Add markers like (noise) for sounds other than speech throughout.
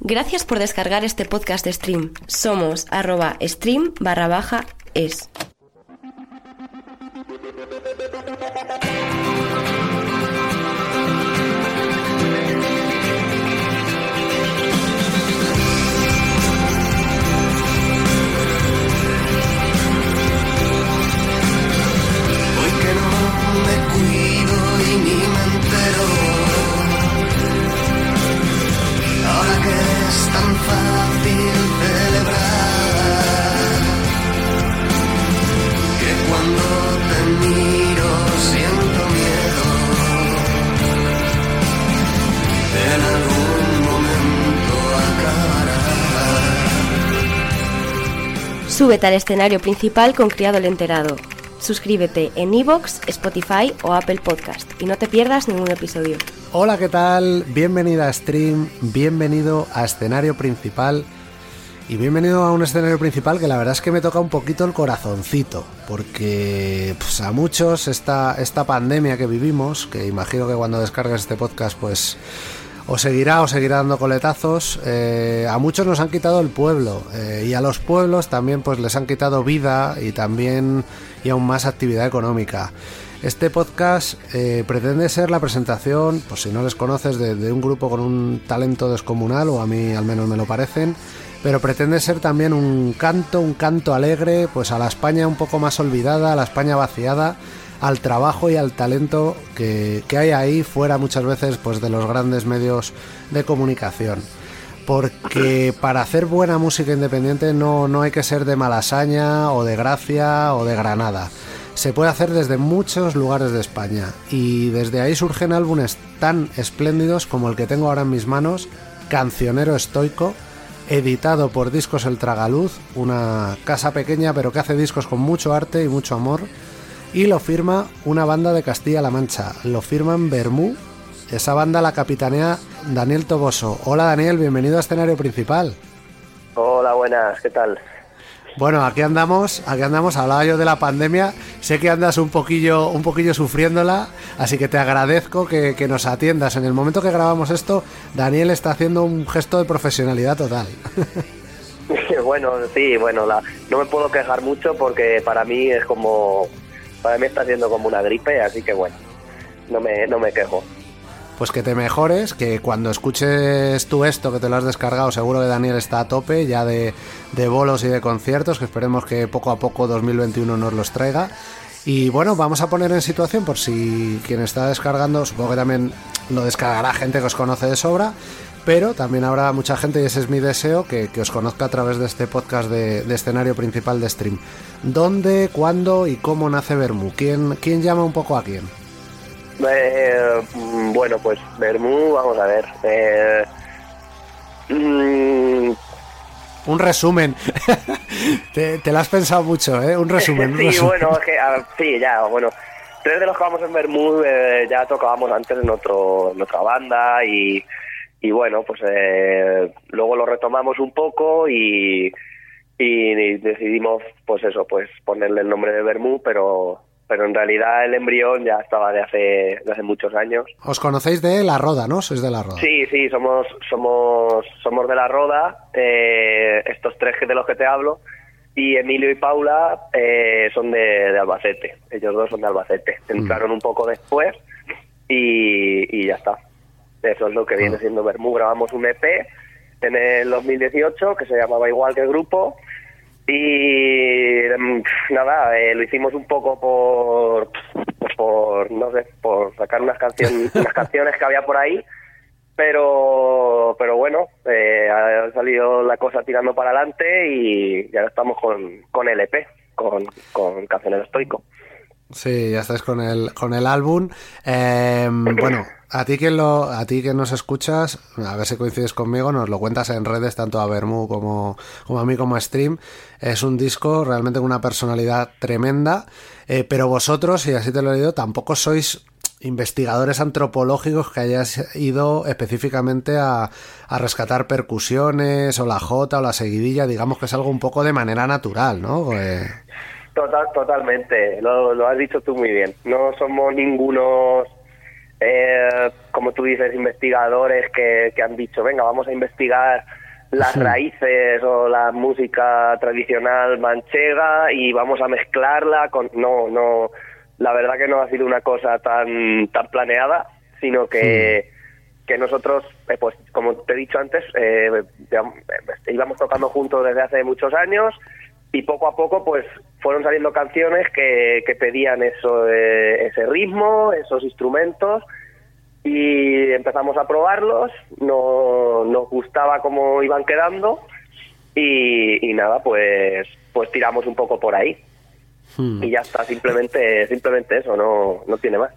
Gracias por descargar este podcast de Stream. Somos arroba stream barra baja es. Súbete al escenario principal con Criado el Enterado. Suscríbete en iVoox, Spotify o Apple Podcast y no te pierdas ningún episodio. Hola, ¿qué tal? Bienvenida a Stream, bienvenido a escenario principal y bienvenido a un escenario principal que la verdad es que me toca un poquito el corazoncito, porque pues, a muchos esta, esta pandemia que vivimos, que imagino que cuando descargues este podcast pues os seguirá o seguirá dando coletazos, eh, a muchos nos han quitado el pueblo eh, y a los pueblos también pues les han quitado vida y también y aún más actividad económica. Este podcast eh, pretende ser la presentación, pues si no les conoces, de, de, un grupo con un talento descomunal, o a mí al menos me lo parecen, pero pretende ser también un canto, un canto alegre, pues a la España un poco más olvidada, a la España vaciada, al trabajo y al talento que, que hay ahí fuera muchas veces pues de los grandes medios de comunicación. Porque para hacer buena música independiente no, no hay que ser de Malasaña o de Gracia o de Granada. Se puede hacer desde muchos lugares de España. Y desde ahí surgen álbumes tan espléndidos como el que tengo ahora en mis manos, Cancionero Estoico, editado por Discos El Tragaluz, una casa pequeña pero que hace discos con mucho arte y mucho amor, y lo firma una banda de Castilla-La Mancha, lo firman Bermú esa banda la capitanea Daniel Toboso. Hola Daniel, bienvenido a escenario principal. Hola, buenas, ¿qué tal? Bueno, aquí andamos, aquí andamos, hablaba yo de la pandemia, sé que andas un poquillo, un poquillo sufriéndola, así que te agradezco que, que nos atiendas. En el momento que grabamos esto, Daniel está haciendo un gesto de profesionalidad total. (laughs) bueno, sí, bueno, la, no me puedo quejar mucho porque para mí es como, para mí está siendo como una gripe, así que bueno, no me, no me quejo pues que te mejores, que cuando escuches tú esto, que te lo has descargado, seguro que Daniel está a tope ya de, de, bolos y de conciertos, que esperemos que poco a poco 2021 nos los traiga. Y bueno, vamos a poner en situación por si quien está descargando, supongo que también lo descargará gente que os conoce de sobra, pero también habrá mucha gente, y ese es mi deseo, que, que os conozca a través de este podcast de, de, escenario principal de stream. ¿Dónde, cuándo y cómo nace Bermú? ¿Quién, quién llama un poco a quién? Eh, bueno, pues Bermú, vamos a ver. Eh, mm, un resumen. (laughs) te, te, lo has pensado mucho, ¿eh? Un resumen. sí, un resumen. bueno, es que, sí, ya, bueno. Tres de los que vamos en Bermú eh, ya tocábamos antes en, otro, en otra banda y, y bueno, pues eh, luego lo retomamos un poco y, y decidimos, pues eso, pues ponerle el nombre de Bermú, pero pero en realidad el embrión ya estaba de hace, de hace muchos años. ¿Os conocéis de La Roda, no? Sois de La Roda. Sí, sí, somos, somos, somos de La Roda, eh, estos tres de los que te hablo, y Emilio y Paula eh, son de, de, Albacete, ellos dos son de Albacete, entraron mm. un poco después y, y, ya está. Eso es lo que viene siendo Bermú, grabamos un EP en el 2018 que se llamaba igual que el grupo y nada, eh, lo hicimos un poco por, por, no sé, por sacar unas canciones, (laughs) unas canciones que había por ahí, pero, pero bueno, eh, ha salido la cosa tirando para adelante y ya estamos con, con el EP, con, con Cancionero Estoico. Sí, ya estáis con el, con el álbum. Eh, (clears throat) bueno, a ti que lo, a ti que nos escuchas, a ver si coincides conmigo, nos lo cuentas en redes tanto a Bermú como, como a mí como a Stream. Es un disco realmente con una personalidad tremenda, eh, pero vosotros, y así te lo he leído, tampoco sois investigadores antropológicos que hayas ido específicamente a, a, rescatar percusiones o la jota o la seguidilla, digamos que es algo un poco de manera natural, ¿no? Eh... Total, totalmente, lo, lo has dicho tú muy bien. No somos ningunos eh, como tú dices, investigadores que, que, han dicho, venga, vamos a investigar las raíces o la música tradicional manchega y vamos a mezclarla con... No, no, la verdad que no ha sido una cosa tan, tan planeada, sino que, que nosotros, eh, pues como te he dicho antes, eh, íbamos tocando juntos desde hace muchos años y poco a poco pues fueron saliendo canciones que, que pedían eso eh, ese ritmo, esos instrumentos y empezamos a probarlos, no, nos gustaba cómo iban quedando y, y nada, pues pues tiramos un poco por ahí. Hmm. Y ya está, simplemente simplemente eso, no, no tiene más.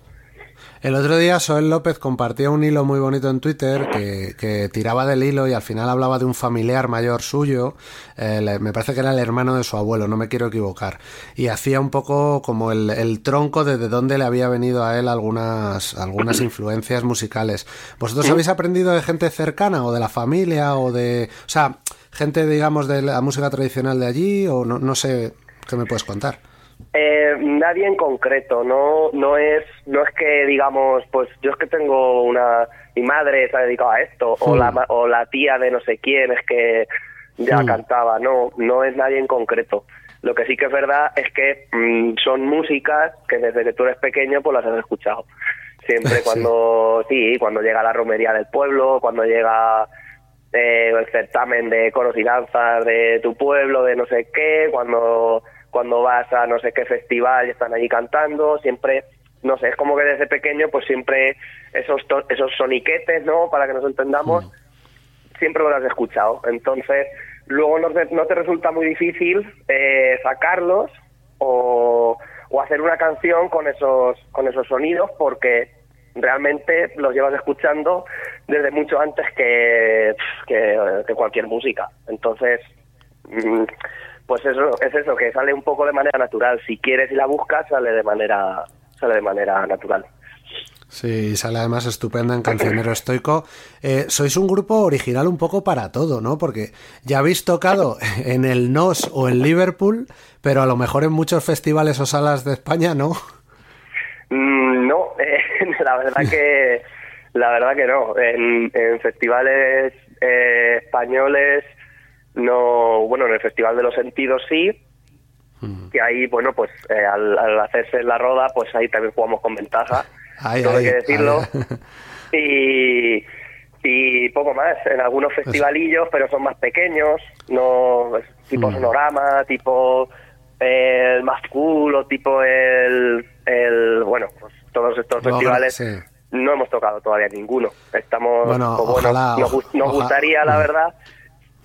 El otro día Soel López compartía un hilo muy bonito en Twitter que, que, tiraba del hilo y al final hablaba de un familiar mayor suyo, eh, me parece que era el hermano de su abuelo, no me quiero equivocar, y hacía un poco como el, el tronco de, de dónde le había venido a él algunas, algunas (coughs) influencias musicales. ¿Vosotros habéis aprendido de gente cercana o de la familia o de... O sea, gente, digamos, de la música tradicional de allí o no, no sé qué me puedes contar? Eh, nadie en concreto, no no es no es que digamos, pues yo es que tengo una mi madre se ha dedicado a esto o la o la tía de no sé quién es que ya cantaba, no no es nadie en concreto. Lo que sí que es verdad es que mmm, son músicas que desde que tú eres pequeño pues las has escuchado. Siempre (laughs) cuando sí, cuando llega la romería del pueblo, cuando llega eh, el certamen de coros y danzas de tu pueblo, de no sé qué, cuando cuando vas a no sé qué festival y están allí cantando, siempre, no sé, es como que desde pequeño pues siempre esos, esos soniquetes, ¿no? Para que nos entendamos, siempre lo has escuchado. Entonces, luego no te, no te resulta muy difícil eh, sacarlos o, o hacer una canción con esos, con esos sonidos porque realmente los llevas escuchando desde mucho antes que, que, que cualquier música. Entonces, mm, pues eso es eso que sale un poco de manera natural si quieres y la buscas sale de manera sale de manera natural Sí, sale además estupenda en Cancionero Estoico. Eh, sois un grupo original un poco para todo, ¿no? Porque ya habéis tocado en el NOS o en Liverpool, pero a lo mejor en muchos festivales o salas de España, ¿no? Mm, no, eh, (laughs) la verdad que la verdad que no. En, en festivales eh, españoles no, bueno, en el Festival de los Sentidos sí, que ahí, bueno, pues eh, al, al, hacerse la roda, pues ahí también jugamos con ventaja, (laughs) ay, ay, hay que decirlo. Ay. (laughs) Y, y poco más, en algunos festivalillos, pero son más pequeños, no tipo Mm. Sonorama, tipo el más cool o tipo el, el bueno, pues todos estos festivales sí. no hemos tocado todavía ninguno. Estamos, Bueno, pues, bueno, nos, nos gustaría, la Mm. verdad,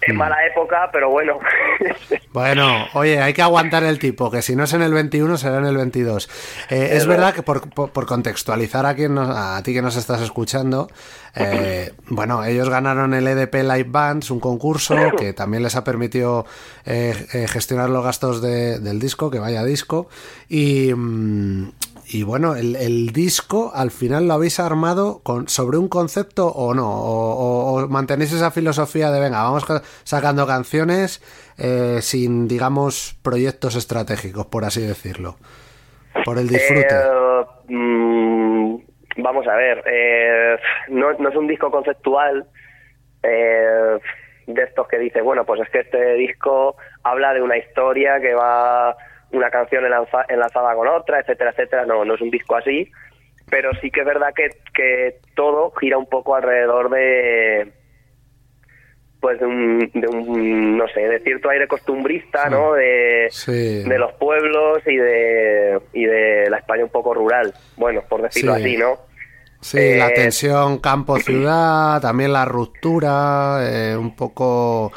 en Mm. mala época, pero bueno. (laughs) Bueno, oye, hay que aguantar el tipo, que si no es en el 21 será en el 22. Eh, es verdad que por, por, por contextualizar a, quien nos- a ti que nos estás escuchando, eh, (clears throat) bueno, ellos ganaron el EDP Live Bands, un concurso (clears throat) que también les ha permitido eh, eh, gestionar los gastos de- del disco, que vaya disco, y, mm, y bueno, el, el disco al final lo habéis armado con, sobre un concepto o no, o, o- mantenéis esa filosofía de venga, vamos ca- sacando canciones eh, sin, digamos, proyectos estratégicos, por así decirlo. Por el disfrute. Eh, mm, vamos a ver, eh, no, no es un disco conceptual eh, de estos que dice, bueno, pues es que este disco habla de una historia que va una canción enlaza- enlazada con otra, etcétera, etcétera. No, no es un disco así, pero sí que es verdad que, que todo gira un poco alrededor de pues de un, de un no sé de cierto aire costumbrista no de, Sí. de los pueblos y de y de la España un poco rural bueno por decirlo Sí. así no Sí, la eh, tensión campo-ciudad, también la ruptura, eh, un poco...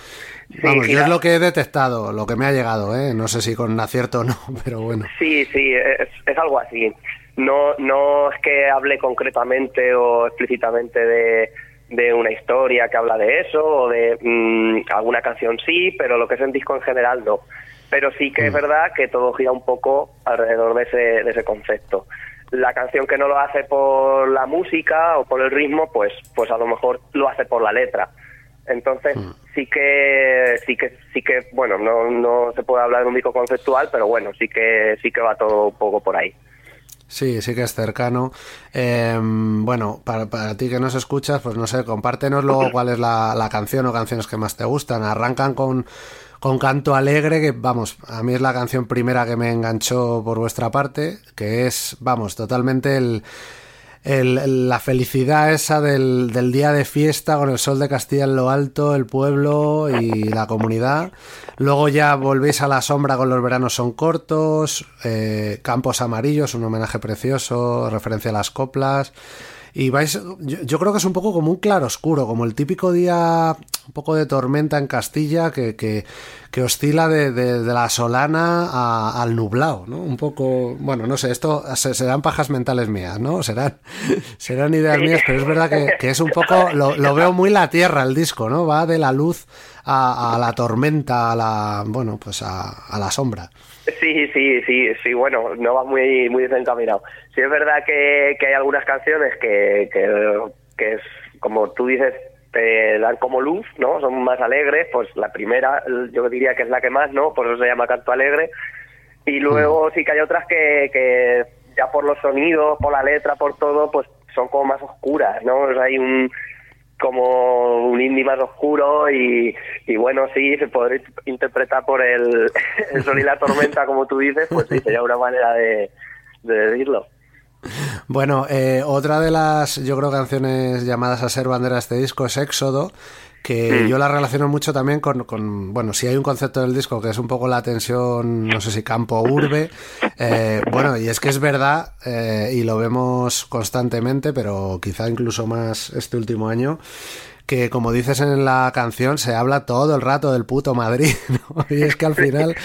Vamos, yo es lo que he detectado, lo que me ha llegado, ¿eh? No sé si con acierto o no, (laughs) pero bueno. Sí, sí, es, es algo así. No, no es que hable concretamente o explícitamente de, de una historia que habla de eso o de mm, alguna canción sí, pero lo que es el disco en general no. Pero sí que es verdad que todo gira un poco alrededor de ese, de ese concepto. La canción que no lo hace por la música o por el ritmo, pues, pues a lo mejor lo hace por la letra. Entonces sí que sí que sí que bueno no, no se puede hablar de un disco conceptual, pero bueno sí que sí que va todo un poco por ahí. Sí, sí que es cercano. Eh, bueno, para, para, ti que nos escuchas, pues no sé, compártenos luego cuál es la, la, canción o canciones que más te gustan. Arrancan con, con Canto Alegre, que vamos, a mí es la canción primera que me enganchó por vuestra parte, que es, vamos, totalmente el, el, la felicidad esa del, del, día de fiesta con el sol de Castilla en lo alto, el pueblo y la comunidad. Luego ya volvéis a la sombra con los veranos son cortos, eh, Campos Amarillos, un homenaje precioso, referencia a las coplas. Y vais, yo, yo, creo que es un poco como un claro oscuro, como el típico día, un poco de tormenta en Castilla que, que, que oscila de, de, de, la solana a, al nublado, ¿no? Un poco, bueno, no sé, esto serán pajas mentales mías, ¿no? Serán, (laughs) serán ideas mías, pero es verdad que, que es un poco, lo, lo, veo muy la tierra el disco, ¿no? Va de la luz a, a la tormenta, a la, bueno, pues a, a la sombra. Sí, sí, sí, sí, bueno, no va muy, muy desencaminado. Sí es verdad que, que hay algunas canciones que, que, que, es, como tú dices, te dan como luz, ¿no? Son más alegres, pues la primera yo diría que es la que más, ¿no? Por eso se llama Canto Alegre. Y luego sí, sí que hay otras que, que ya por los sonidos, por la letra, por todo, pues son como más oscuras, ¿no? O sea, hay un como un indie más oscuro y, bueno, sí, se podría interpretar por el, (laughs) el, sol y la tormenta, como tú dices, pues sí, sería una manera de, de decirlo. Bueno, eh, otra de las, yo creo, canciones llamadas a ser bandera de este disco es Éxodo, que mm. yo la relaciono mucho también con, con, bueno, si hay un concepto del disco que es un poco la tensión, no sé si campo-urbe, (laughs) eh, bueno, y es que es verdad, eh, y lo vemos constantemente, pero quizá incluso más este último año, que como dices en la canción, se habla todo el rato del puto Madrid, (laughs) ¿no? Y es que al final,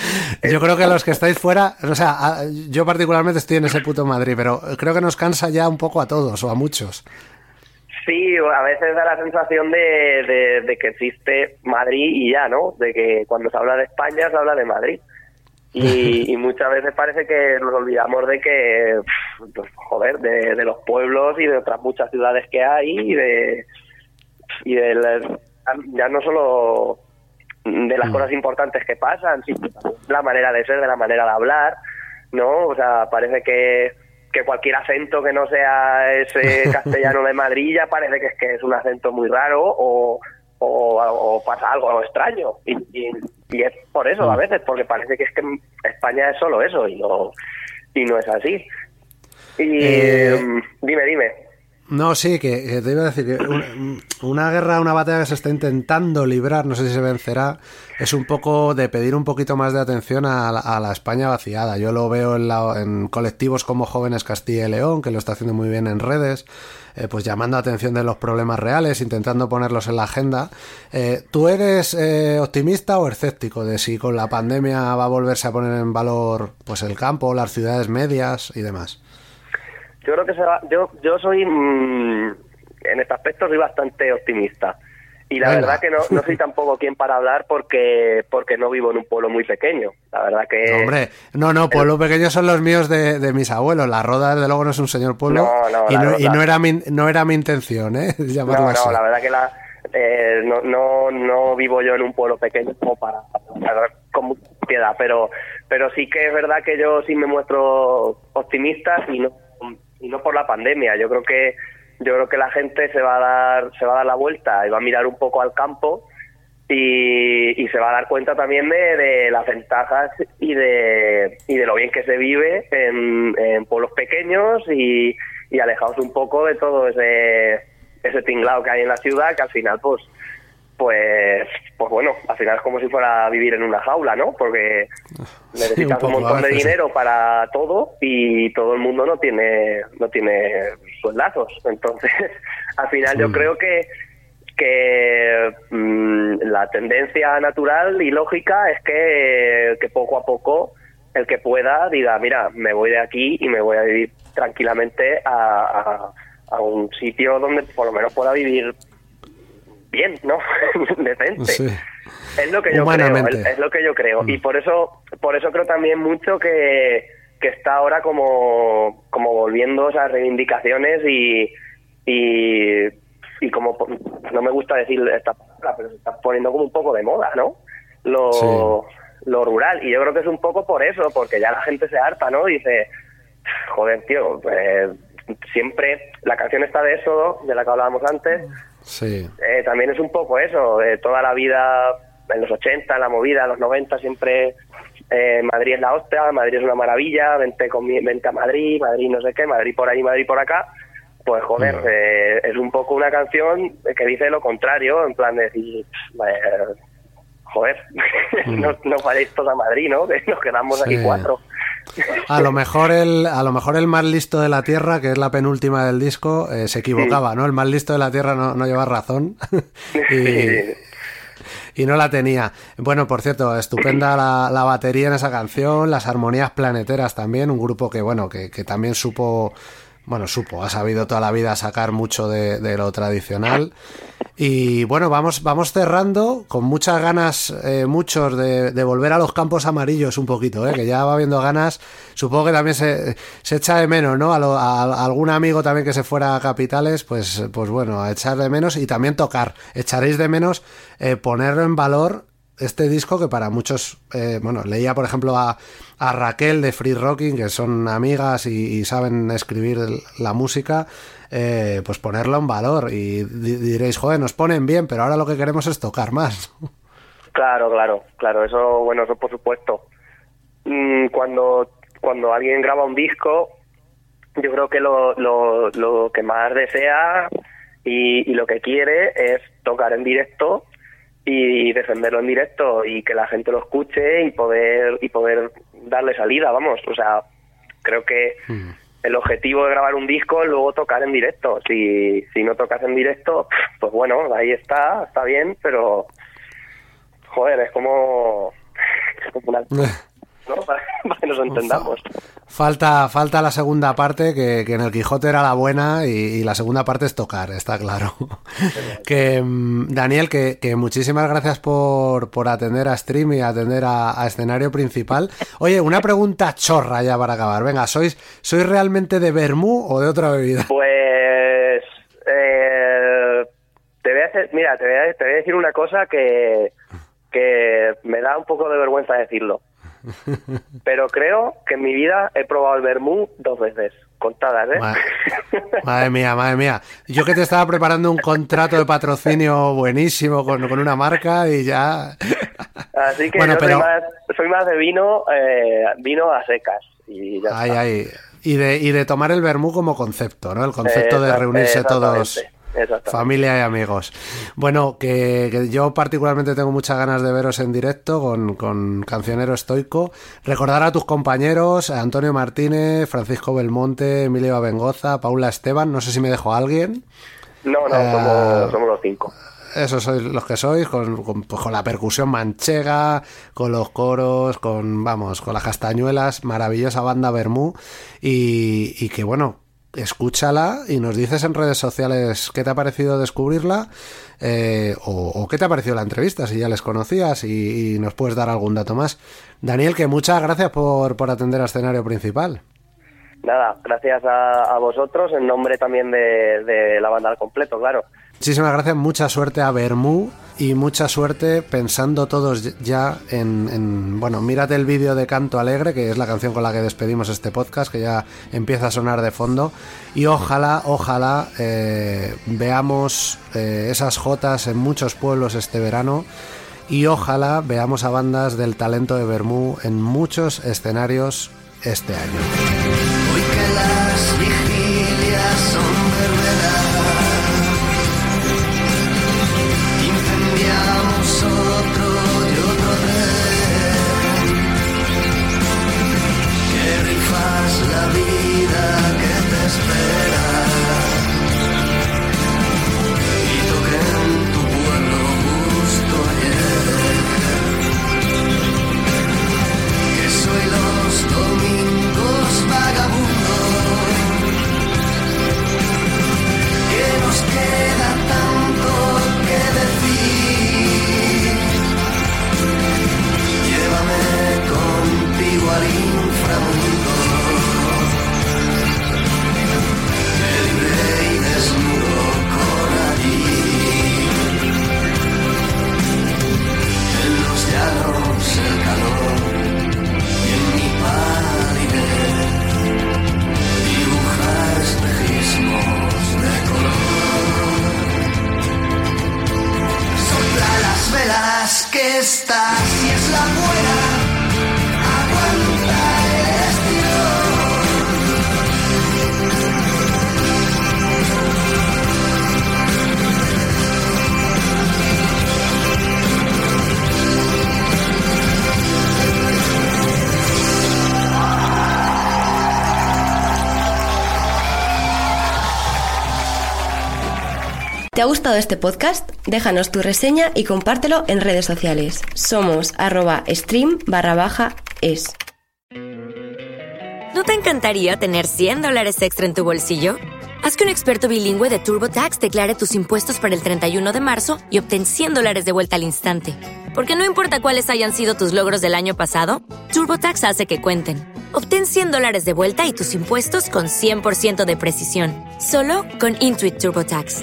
yo creo que los que estáis fuera, o sea, yo particularmente estoy en ese puto Madrid, pero creo que nos cansa ya un poco a todos o a muchos. Sí, a veces da la sensación de, de, de, que existe Madrid y ya, ¿no? De que cuando se habla de España se habla de Madrid. Y, (laughs) y muchas veces parece que nos olvidamos de que, pues, joder, de, de, los pueblos y de otras muchas ciudades que hay y de, y de ya no solo de las cosas importantes que pasan, sino la manera de ser, de la manera de hablar, ¿no? O sea, parece que que cualquier acento que no sea ese (laughs) castellano de Madrid ya parece que es que es un acento muy raro o, o, o pasa algo extraño. Y, y, y, es por eso a veces porque parece que es que España es solo eso y no y no es así. Y eh... dime dime no, sí, que, que, te iba a decir que una, una, guerra, una batalla que se está intentando librar, no sé si se vencerá, es un poco de pedir un poquito más de atención a la, a la España vaciada. Yo lo veo en, la, en, colectivos como Jóvenes Castilla y León, que lo está haciendo muy bien en redes, eh, pues llamando atención de los problemas reales, intentando ponerlos en la agenda. Eh, ¿Tú eres eh, optimista o escéptico de si con la pandemia va a volverse a poner en valor pues el campo, las ciudades medias y demás? Yo creo que se va, yo yo soy mmm, en este aspecto soy bastante optimista. Y la Venga. verdad que no, no soy tampoco quien para hablar porque porque no vivo en un pueblo muy pequeño. La verdad que no, hombre. No no pueblos el... pequeños son los míos de, de, mis abuelos. La roda desde luego no es un señor pueblo no, no, y, no, y no era mi no era mi intención eh (laughs) llamarlo no, así. no la verdad que la eh, no, no no vivo yo en un pueblo pequeño como para, para con piedad pero pero sí que es verdad que yo sí me muestro optimista y no y no por la pandemia. Yo creo que yo creo que la gente se va a dar se va a dar la vuelta y va a mirar un poco al campo y, se va a dar cuenta también de, de, las ventajas y de y de lo bien que se vive en, en pueblos pequeños y, y alejados un poco de todo ese ese tinglado que hay en la ciudad que al final pues pues pues bueno, al final es como si fuera a vivir en una jaula, ¿no? Porque (laughs) necesitas sí, un, un, montón de dinero para todo y todo el mundo no tiene no tiene sueldazos. Entonces, (laughs) al final yo creo que que mmm, la tendencia natural y lógica es que, que poco a poco el que pueda diga, mira, me voy de aquí y me voy a vivir tranquilamente a, a- a un sitio donde por lo menos pueda vivir bien, ¿no? (laughs) Decente. Sí. Es lo que yo creo, es, lo que yo creo. Y por eso, por eso creo también mucho que, que está ahora como, como volviendo esas reivindicaciones y, y, y como no me gusta decir esta palabra, pero se está poniendo como un poco de moda, ¿no? Lo, Sí. lo rural. Y yo creo que es un poco por eso, porque ya la gente se harta, ¿no? Dice, joder, tío, pues, siempre la canción está de eso, de la que hablábamos antes. Sí. Eh, también es un poco eso, de toda la vida, en los 80, en la movida, en los 90, siempre eh, Madrid es la hostia, Madrid es una maravilla, vente, conmi- vente a Madrid, Madrid no sé qué, Madrid por ahí, Madrid por acá. Pues joder, eh, es un poco una canción que dice lo contrario, en plan de decir, joder, (laughs) no, no a Madrid, ¿no? (laughs) Que nos quedamos aquí Mm. Sí. cuatro. A lo (laughs) mejor el, a lo mejor el más listo de la Tierra, que es la penúltima del disco, eh, se equivocaba, ¿no? El más listo de la Tierra no, no lleva razón. y, y no la tenía. Bueno, por cierto, estupenda la, la batería en esa canción, las armonías planeteras también, un grupo que, bueno, que, que también supo, bueno, supo, ha sabido toda la vida sacar mucho de, lo tradicional. Y bueno, vamos, vamos cerrando con muchas ganas, eh, muchos, de, volver a los campos amarillos un poquito, ¿eh? que ya va habiendo ganas. Supongo que también se, se echa de menos, ¿no? A, lo- a- a algún amigo también que se fuera a capitales, pues, pues bueno, a echar de menos y también tocar. Echaréis de menos eh, ponerlo en valor este disco que para muchos, eh, bueno, leía por ejemplo a, a Raquel de Free Rocking, que son amigas y, saben escribir la música, eh, pues ponerlo en valor y di- diréis, joder, nos ponen bien, pero ahora lo que queremos es tocar más. Claro, claro, claro, eso, bueno, eso por supuesto. Mm, Cuando, cuando alguien graba un disco, yo creo que lo, lo, lo que más desea y lo que quiere es tocar en directo y defenderlo en directo y que la gente lo escuche y poder y poder darle salida, vamos, o sea, creo que el objetivo de grabar un disco es luego tocar en directo. Si, si no tocas en directo, pues bueno, ahí está, está bien, pero joder, es como, (laughs) es como una- (laughs) ¿no? Para, (laughs) para que nos entendamos. Falta, falta la segunda parte, que, que en el Quijote era la buena y, y la segunda parte es tocar, está claro. (laughs) que mm, Daniel, que, que muchísimas gracias por, por atender a stream y atender a, a escenario principal. Oye, una pregunta chorra ya para acabar. Venga, ¿sois, ¿sois realmente de vermú o de otra bebida? Pues eh, te voy a hacer, mira, te voy a, te voy a decir una cosa que, que me da un poco de vergüenza decirlo. (laughs) Pero creo que en mi vida he probado el vermú dos veces, contadas, ¿eh? Ma- (laughs) Madre mía, madre mía. Yo que te estaba preparando un contrato de patrocinio buenísimo con, con una marca y ya... Así que Bueno, yo pero- soy, más, soy más de vino, eh, vino a secas. Y ya Ay, está. ay. Y de, y de tomar el vermú como concepto, ¿no? El concepto de Exact- reunirse todos. Familia y amigos. Bueno, que, que yo particularmente tengo muchas ganas de veros en directo con, con Cancionero Estoico. Recordar a tus compañeros, a Antonio Martínez, Francisco Belmonte, Emilio Abengoza, Paula Esteban, no sé si me dejo a alguien. No, no, Eh, somos, somos los cinco. Esos sois los que sois, con, con, pues, con la percusión manchega, con los coros, con, vamos, con las castañuelas, maravillosa banda Bermú. Y, y que bueno, escúchala y nos dices en redes sociales qué te ha parecido descubrirla eh, o, qué te ha parecido la entrevista, si ya les conocías y, nos puedes dar algún dato más. Daniel, que muchas gracias por, por atender al escenario principal. Nada, gracias a, a vosotros, en nombre también de la banda al completo, claro. Muchísimas gracias, mucha suerte a Bermú y mucha suerte pensando todos ya en, en- bueno, mírate el vídeo de Canto Alegre, que es la canción con la que despedimos este podcast, que ya empieza a sonar de fondo, y ojalá, ojalá eh, veamos eh, esas jotas en muchos pueblos este verano y ojalá veamos a bandas del talento de Bermú en muchos escenarios este año. ¿Te ha gustado este podcast? Déjanos tu reseña y compártelo en redes sociales. Somos arroba stream barra baja es. ¿No te encantaría tener 100 dólares extra en tu bolsillo? Haz que un experto bilingüe de TurboTax declare tus impuestos para el 31 de marzo y obtén 100 dólares de vuelta al instante. Porque no importa cuáles hayan sido tus logros del año pasado, TurboTax hace que cuenten. Obtén 100 dólares de vuelta y tus impuestos con 100% de precisión. Solo con Intuit TurboTax.